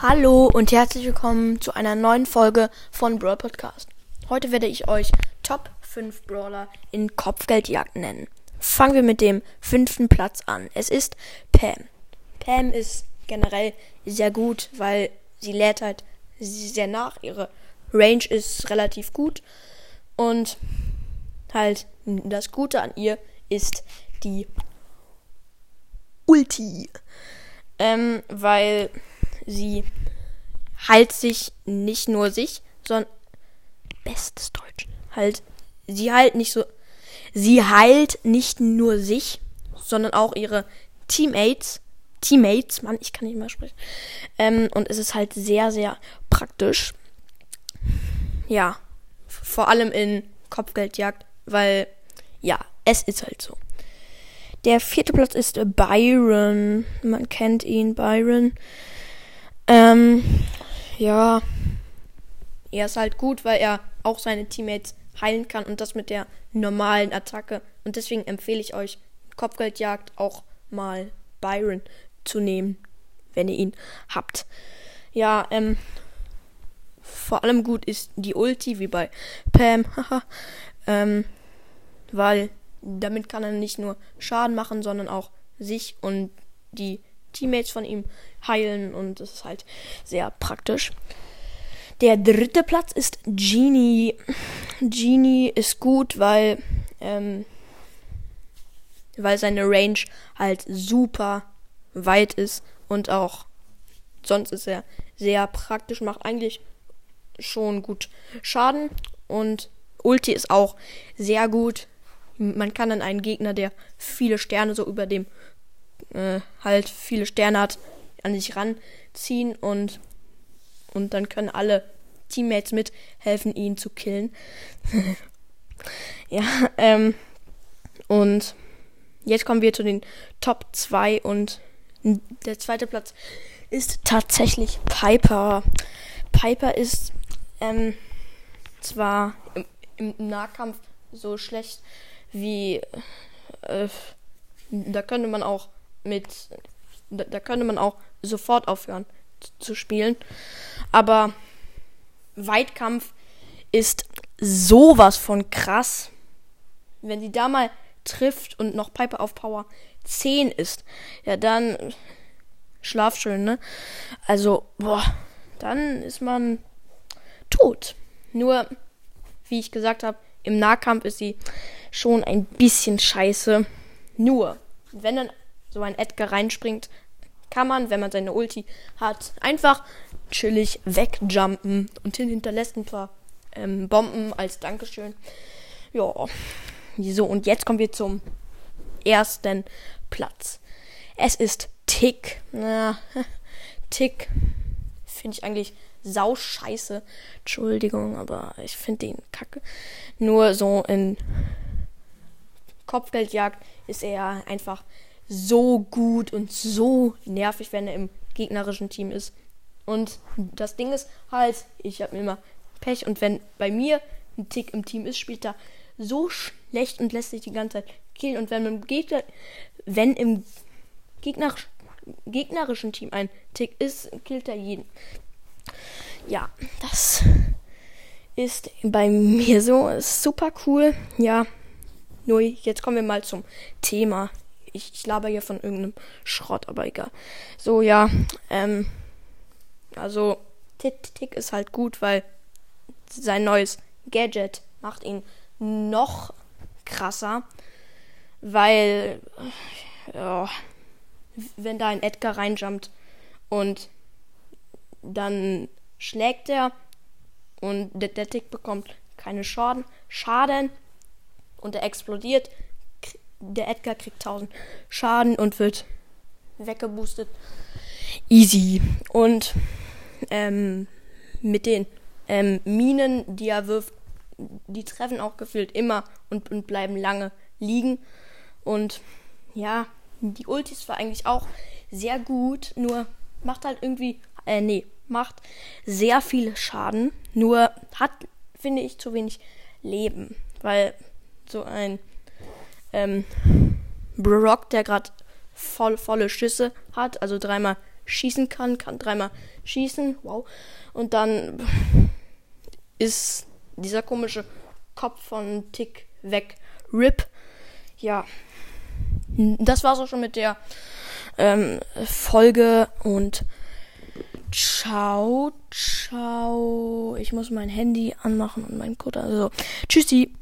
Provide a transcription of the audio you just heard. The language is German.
Hallo und herzlich willkommen zu einer neuen Folge von Brawl Podcast. Heute werde ich euch Top 5 Brawler in Kopfgeldjagd nennen. Fangen wir mit dem fünften Platz an. Es ist Pam. Pam ist generell sehr gut, weil sie lädt halt sehr nach. Ihre Range ist relativ gut. Und halt das Gute an ihr ist die Ulti. Ähm, weil sie heilt sich nicht nur sich, sondern bestes Deutsch. Halt, sie heilt nicht so. Sie heilt nicht nur sich, sondern auch ihre Teammates. Teammates, Mann, ich kann nicht mehr sprechen. Ähm, und es ist halt sehr, sehr praktisch. Ja, vor allem in Kopfgeldjagd, weil, ja, es ist halt so. Der vierte Platz ist Byron. Man kennt ihn, Byron. Ähm, ja. Er ist halt gut, weil er auch seine Teammates heilen kann und das mit der normalen Attacke. Und deswegen empfehle ich euch, Kopfgeldjagd auch mal Byron zu nehmen, wenn ihr ihn habt. Ja, ähm, vor allem gut ist die Ulti, wie bei Pam, ähm, weil damit kann er nicht nur Schaden machen, sondern auch sich und die Teammates von ihm heilen und das ist halt sehr praktisch. Der dritte Platz ist Genie. Genie ist gut, weil, ähm, weil seine Range halt super weit ist und auch sonst ist er sehr praktisch, macht eigentlich schon gut Schaden und Ulti ist auch sehr gut. Man kann dann einen Gegner, der viele Sterne so über dem äh, halt viele Sterne hat, an sich ranziehen und, und dann können alle Teammates mithelfen, ihn zu killen. ja, ähm, und jetzt kommen wir zu den Top 2 und der zweite Platz ist tatsächlich Piper. Piper ist ähm, zwar im, im, Nahkampf so schlecht wie äh, da könnte man auch mit da, da könnte man auch sofort aufhören zu spielen. Aber Weitkampf ist sowas von krass. Wenn sie da mal trifft und noch Piper auf Power 10 ist, ja dann schlaf schön, ne? Also, boah, dann ist man tot. Nur, wie ich gesagt habe, im Nahkampf ist sie schon ein bisschen scheiße. Nur, wenn dann so ein Edgar reinspringt, kann man, wenn man seine Ulti hat, einfach chillig wegjumpen und hinterlässt ein paar ähm, Bomben als Dankeschön. Ja, so und jetzt kommen wir zum ersten Platz. Es ist Tick. Ja, Tick finde ich eigentlich sau scheiße. Entschuldigung, aber ich finde den kacke. Nur so in Kopfgeldjagd ist er einfach so gut und so nervig, wenn er im gegnerischen Team ist. Und das Ding ist halt, ich habe immer Pech und wenn bei mir ein Tick im Team ist, spielt er so schlecht und lässt sich die ganze Zeit killen. Und wenn im Gegner, wenn im Gegner, gegnerischen Team ein Tick ist, killt er jeden. Ja, das ist bei mir so super cool. Ja, nur jetzt kommen wir mal zum Thema ich, ich laber hier von irgendeinem Schrott, aber egal. So, ja, ähm, also, Tick ist halt gut, weil sein neues Gadget macht ihn noch krasser, weil, ja, wenn da ein Edgar reinjumpt und dann schlägt er und der, der Tick bekommt keine Schaden, Schaden und er explodiert, der Edgar kriegt 1000 Schaden und wird weggeboostet. Easy. Und ähm, mit den ähm, Minen, die er wirft, die treffen auch gefühlt immer und, und bleiben lange liegen. Und ja, die Ultis war eigentlich auch sehr gut, nur macht halt irgendwie, äh, nee, macht sehr viel Schaden, nur hat, finde ich, zu wenig Leben, weil so ein ähm, Brock, der gerade voll, volle Schüsse hat, also dreimal schießen kann, kann dreimal schießen, wow. Und dann ist dieser komische Kopf von Tick weg. RIP. Ja. Das war's auch schon mit der ähm, Folge und ciao, ciao. Ich muss mein Handy anmachen und meinen Code. Also, tschüssi.